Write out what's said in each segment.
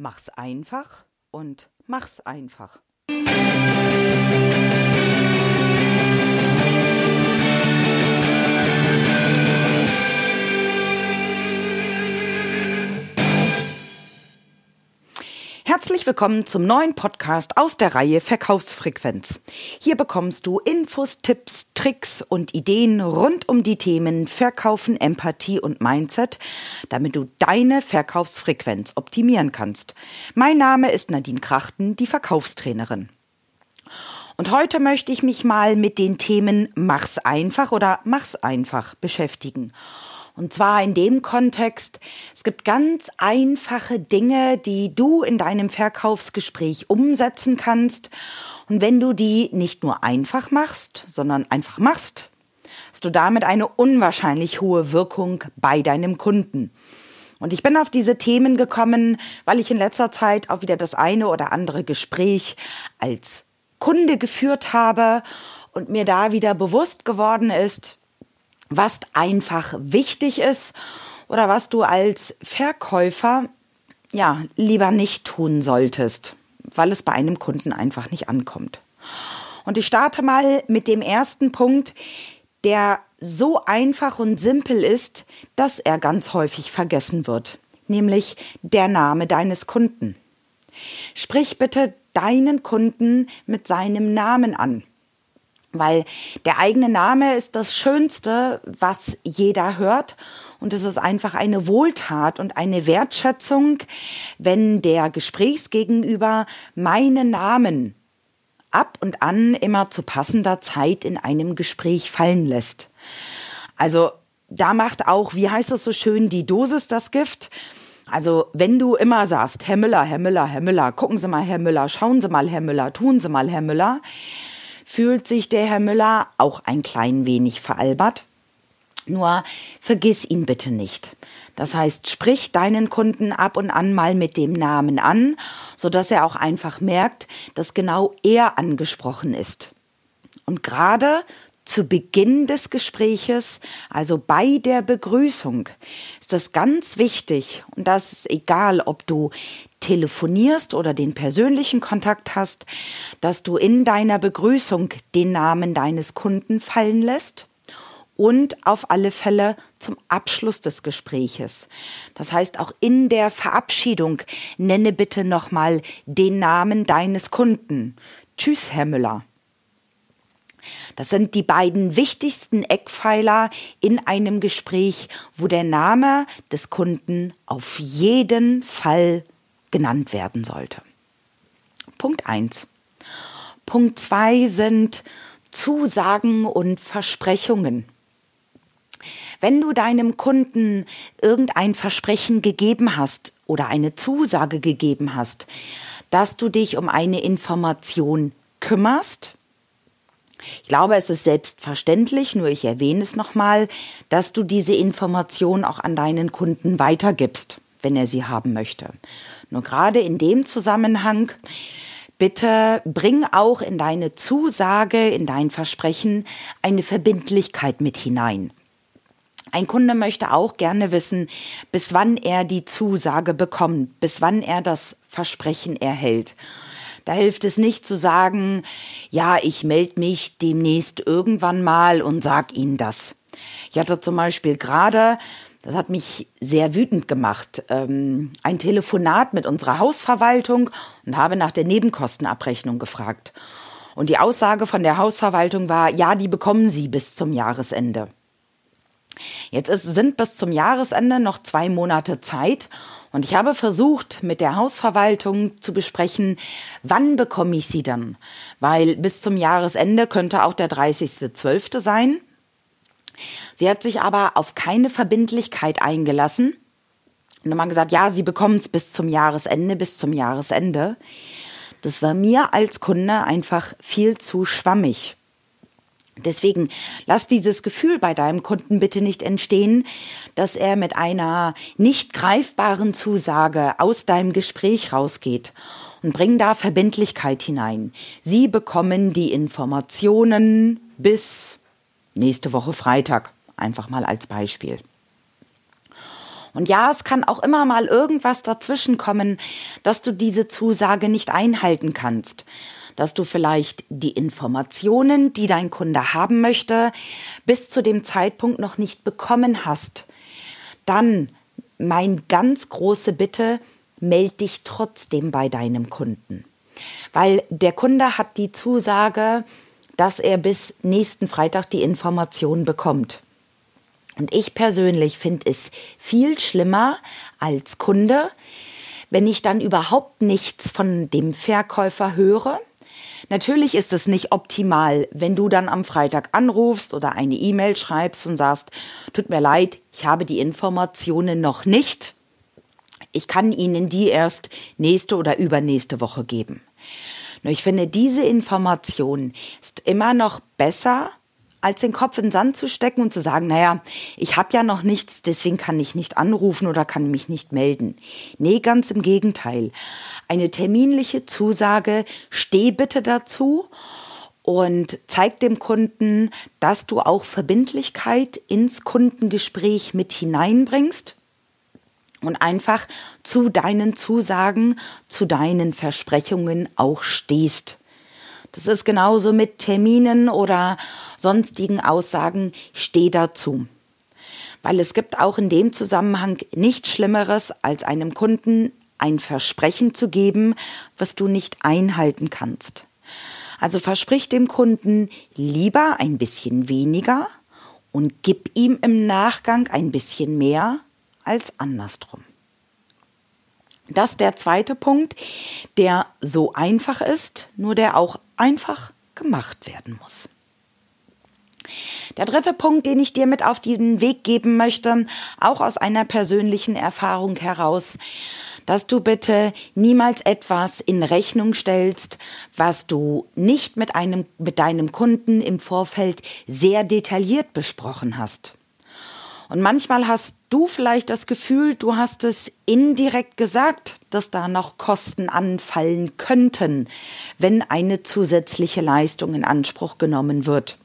Mach's einfach und mach's einfach. Herzlich willkommen zum neuen Podcast aus der Reihe Verkaufsfrequenz. Hier bekommst du Infos, Tipps, Tricks und Ideen rund um die Themen Verkaufen, Empathie und Mindset, damit du deine Verkaufsfrequenz optimieren kannst. Mein Name ist Nadine Krachten, die Verkaufstrainerin. Und heute möchte ich mich mal mit den Themen Mach's einfach oder Mach's einfach beschäftigen. Und zwar in dem Kontext, es gibt ganz einfache Dinge, die du in deinem Verkaufsgespräch umsetzen kannst. Und wenn du die nicht nur einfach machst, sondern einfach machst, hast du damit eine unwahrscheinlich hohe Wirkung bei deinem Kunden. Und ich bin auf diese Themen gekommen, weil ich in letzter Zeit auch wieder das eine oder andere Gespräch als Kunde geführt habe und mir da wieder bewusst geworden ist, was einfach wichtig ist oder was du als Verkäufer ja lieber nicht tun solltest, weil es bei einem Kunden einfach nicht ankommt. Und ich starte mal mit dem ersten Punkt, der so einfach und simpel ist, dass er ganz häufig vergessen wird, nämlich der Name deines Kunden. Sprich bitte deinen Kunden mit seinem Namen an. Weil der eigene Name ist das Schönste, was jeder hört. Und es ist einfach eine Wohltat und eine Wertschätzung, wenn der Gesprächsgegenüber meinen Namen ab und an immer zu passender Zeit in einem Gespräch fallen lässt. Also da macht auch, wie heißt es so schön, die Dosis das Gift. Also wenn du immer sagst, Herr Müller, Herr Müller, Herr Müller, gucken Sie mal, Herr Müller, schauen Sie mal, Herr Müller, tun Sie mal, Herr Müller, fühlt sich der Herr Müller auch ein klein wenig veralbert. Nur vergiss ihn bitte nicht. Das heißt, sprich deinen Kunden ab und an mal mit dem Namen an, so dass er auch einfach merkt, dass genau er angesprochen ist. Und gerade zu Beginn des Gespräches, also bei der Begrüßung, ist das ganz wichtig und das ist egal, ob du telefonierst oder den persönlichen Kontakt hast, dass du in deiner Begrüßung den Namen deines Kunden fallen lässt und auf alle Fälle zum Abschluss des Gespräches. Das heißt, auch in der Verabschiedung nenne bitte nochmal den Namen deines Kunden. Tschüss, Herr Müller. Das sind die beiden wichtigsten Eckpfeiler in einem Gespräch, wo der Name des Kunden auf jeden Fall genannt werden sollte. Punkt 1. Punkt 2 sind Zusagen und Versprechungen. Wenn du deinem Kunden irgendein Versprechen gegeben hast oder eine Zusage gegeben hast, dass du dich um eine Information kümmerst, ich glaube, es ist selbstverständlich, nur ich erwähne es nochmal, dass du diese Information auch an deinen Kunden weitergibst, wenn er sie haben möchte. Nur gerade in dem Zusammenhang, bitte bring auch in deine Zusage, in dein Versprechen eine Verbindlichkeit mit hinein. Ein Kunde möchte auch gerne wissen, bis wann er die Zusage bekommt, bis wann er das Versprechen erhält. Da hilft es nicht zu sagen, ja, ich melde mich demnächst irgendwann mal und sag Ihnen das. Ich hatte zum Beispiel gerade, das hat mich sehr wütend gemacht, ähm, ein Telefonat mit unserer Hausverwaltung und habe nach der Nebenkostenabrechnung gefragt. Und die Aussage von der Hausverwaltung war, ja, die bekommen Sie bis zum Jahresende. Jetzt ist, sind bis zum Jahresende noch zwei Monate Zeit und ich habe versucht, mit der Hausverwaltung zu besprechen, wann bekomme ich sie dann? Weil bis zum Jahresende könnte auch der 30.12. sein. Sie hat sich aber auf keine Verbindlichkeit eingelassen und dann gesagt, ja, sie bekommen es bis zum Jahresende, bis zum Jahresende. Das war mir als Kunde einfach viel zu schwammig. Deswegen lass dieses Gefühl bei deinem Kunden bitte nicht entstehen, dass er mit einer nicht greifbaren Zusage aus deinem Gespräch rausgeht und bring da Verbindlichkeit hinein. Sie bekommen die Informationen bis nächste Woche Freitag, einfach mal als Beispiel. Und ja, es kann auch immer mal irgendwas dazwischen kommen, dass du diese Zusage nicht einhalten kannst. Dass du vielleicht die Informationen, die dein Kunde haben möchte, bis zu dem Zeitpunkt noch nicht bekommen hast. Dann mein ganz große Bitte, meld dich trotzdem bei deinem Kunden. Weil der Kunde hat die Zusage, dass er bis nächsten Freitag die Information bekommt. Und ich persönlich finde es viel schlimmer als Kunde, wenn ich dann überhaupt nichts von dem Verkäufer höre. Natürlich ist es nicht optimal, wenn du dann am Freitag anrufst oder eine E-Mail schreibst und sagst, tut mir leid, ich habe die Informationen noch nicht. Ich kann Ihnen die erst nächste oder übernächste Woche geben. Nur ich finde, diese Information ist immer noch besser, als den Kopf in den Sand zu stecken und zu sagen, naja, ich habe ja noch nichts, deswegen kann ich nicht anrufen oder kann mich nicht melden. Nee, ganz im Gegenteil. Eine terminliche Zusage, steh bitte dazu und zeig dem Kunden, dass du auch Verbindlichkeit ins Kundengespräch mit hineinbringst und einfach zu deinen Zusagen, zu deinen Versprechungen auch stehst. Das ist genauso mit Terminen oder sonstigen Aussagen, steh dazu. Weil es gibt auch in dem Zusammenhang nichts Schlimmeres, als einem Kunden ein Versprechen zu geben, was du nicht einhalten kannst. Also versprich dem Kunden lieber ein bisschen weniger und gib ihm im Nachgang ein bisschen mehr als andersrum. Das ist der zweite Punkt, der so einfach ist, nur der auch einfach gemacht werden muss. Der dritte Punkt, den ich dir mit auf den Weg geben möchte, auch aus einer persönlichen Erfahrung heraus, dass du bitte niemals etwas in Rechnung stellst, was du nicht mit einem, mit deinem Kunden im Vorfeld sehr detailliert besprochen hast. Und manchmal hast du vielleicht das Gefühl, du hast es indirekt gesagt, dass da noch Kosten anfallen könnten, wenn eine zusätzliche Leistung in Anspruch genommen wird.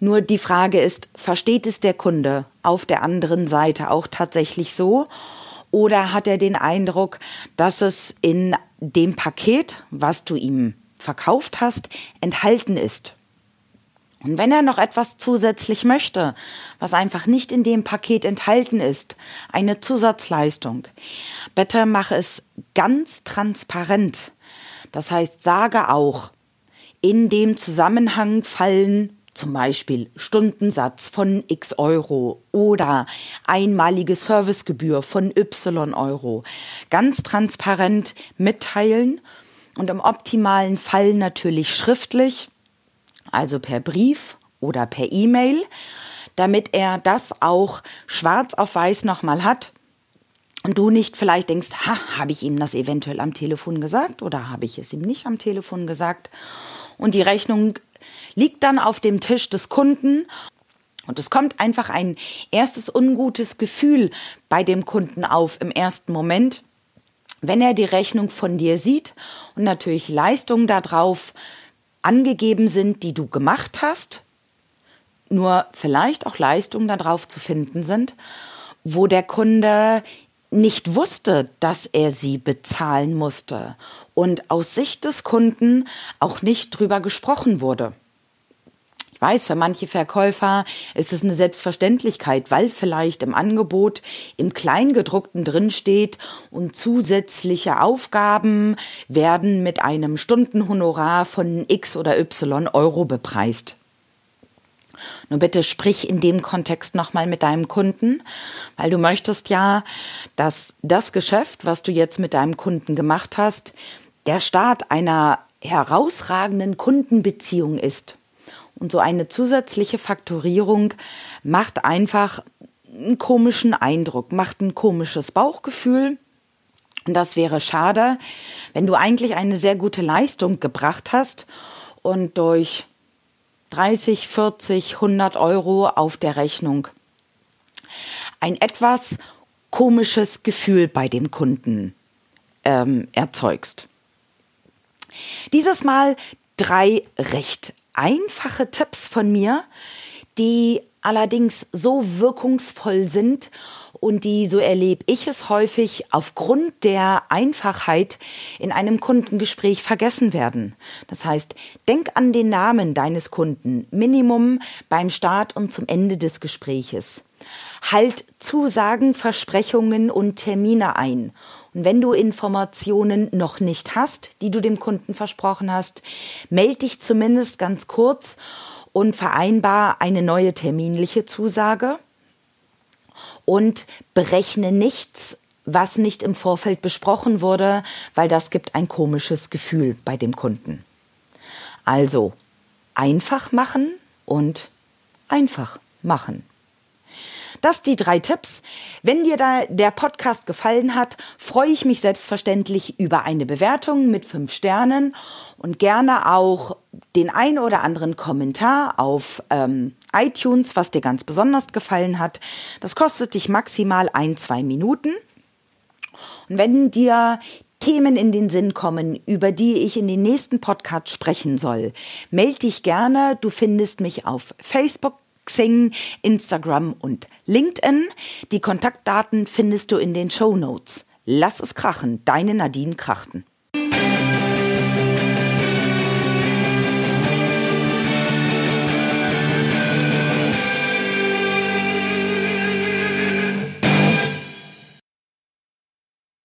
Nur die Frage ist, versteht es der Kunde auf der anderen Seite auch tatsächlich so? Oder hat er den Eindruck, dass es in dem Paket, was du ihm verkauft hast, enthalten ist? Und wenn er noch etwas zusätzlich möchte, was einfach nicht in dem Paket enthalten ist, eine Zusatzleistung, bitte mache es ganz transparent. Das heißt, sage auch, in dem Zusammenhang fallen zum Beispiel Stundensatz von x Euro oder einmalige Servicegebühr von y Euro. Ganz transparent mitteilen und im optimalen Fall natürlich schriftlich also per Brief oder per E-Mail, damit er das auch schwarz auf weiß nochmal hat und du nicht vielleicht denkst, ha, habe ich ihm das eventuell am Telefon gesagt oder habe ich es ihm nicht am Telefon gesagt? Und die Rechnung liegt dann auf dem Tisch des Kunden und es kommt einfach ein erstes ungutes Gefühl bei dem Kunden auf im ersten Moment, wenn er die Rechnung von dir sieht und natürlich Leistungen darauf angegeben sind, die du gemacht hast, nur vielleicht auch Leistungen darauf zu finden sind, wo der Kunde nicht wusste, dass er sie bezahlen musste und aus Sicht des Kunden auch nicht drüber gesprochen wurde weiß, für manche Verkäufer ist es eine Selbstverständlichkeit, weil vielleicht im Angebot im Kleingedruckten drin steht und zusätzliche Aufgaben werden mit einem Stundenhonorar von X oder Y Euro bepreist. Nur bitte sprich in dem Kontext nochmal mit deinem Kunden, weil du möchtest ja, dass das Geschäft, was du jetzt mit deinem Kunden gemacht hast, der Start einer herausragenden Kundenbeziehung ist. Und so eine zusätzliche Faktorierung macht einfach einen komischen Eindruck, macht ein komisches Bauchgefühl. Und das wäre schade, wenn du eigentlich eine sehr gute Leistung gebracht hast und durch 30, 40, 100 Euro auf der Rechnung ein etwas komisches Gefühl bei dem Kunden ähm, erzeugst. Dieses Mal drei recht einfache Tipps von mir, die allerdings so wirkungsvoll sind und die, so erlebe ich es häufig, aufgrund der Einfachheit in einem Kundengespräch vergessen werden. Das heißt, denk an den Namen deines Kunden, Minimum beim Start und zum Ende des Gespräches. Halt Zusagen, Versprechungen und Termine ein. Und wenn du Informationen noch nicht hast, die du dem Kunden versprochen hast, melde dich zumindest ganz kurz und vereinbar eine neue terminliche Zusage und berechne nichts, was nicht im Vorfeld besprochen wurde, weil das gibt ein komisches Gefühl bei dem Kunden. Also einfach machen und einfach machen. Das die drei Tipps. Wenn dir da der Podcast gefallen hat, freue ich mich selbstverständlich über eine Bewertung mit fünf Sternen und gerne auch den ein oder anderen Kommentar auf ähm, iTunes, was dir ganz besonders gefallen hat. Das kostet dich maximal ein, zwei Minuten. Und wenn dir Themen in den Sinn kommen, über die ich in den nächsten Podcast sprechen soll, melde dich gerne. Du findest mich auf Facebook, Xing, Instagram und LinkedIn. Die Kontaktdaten findest du in den Show Notes. Lass es krachen, deine Nadine Krachten.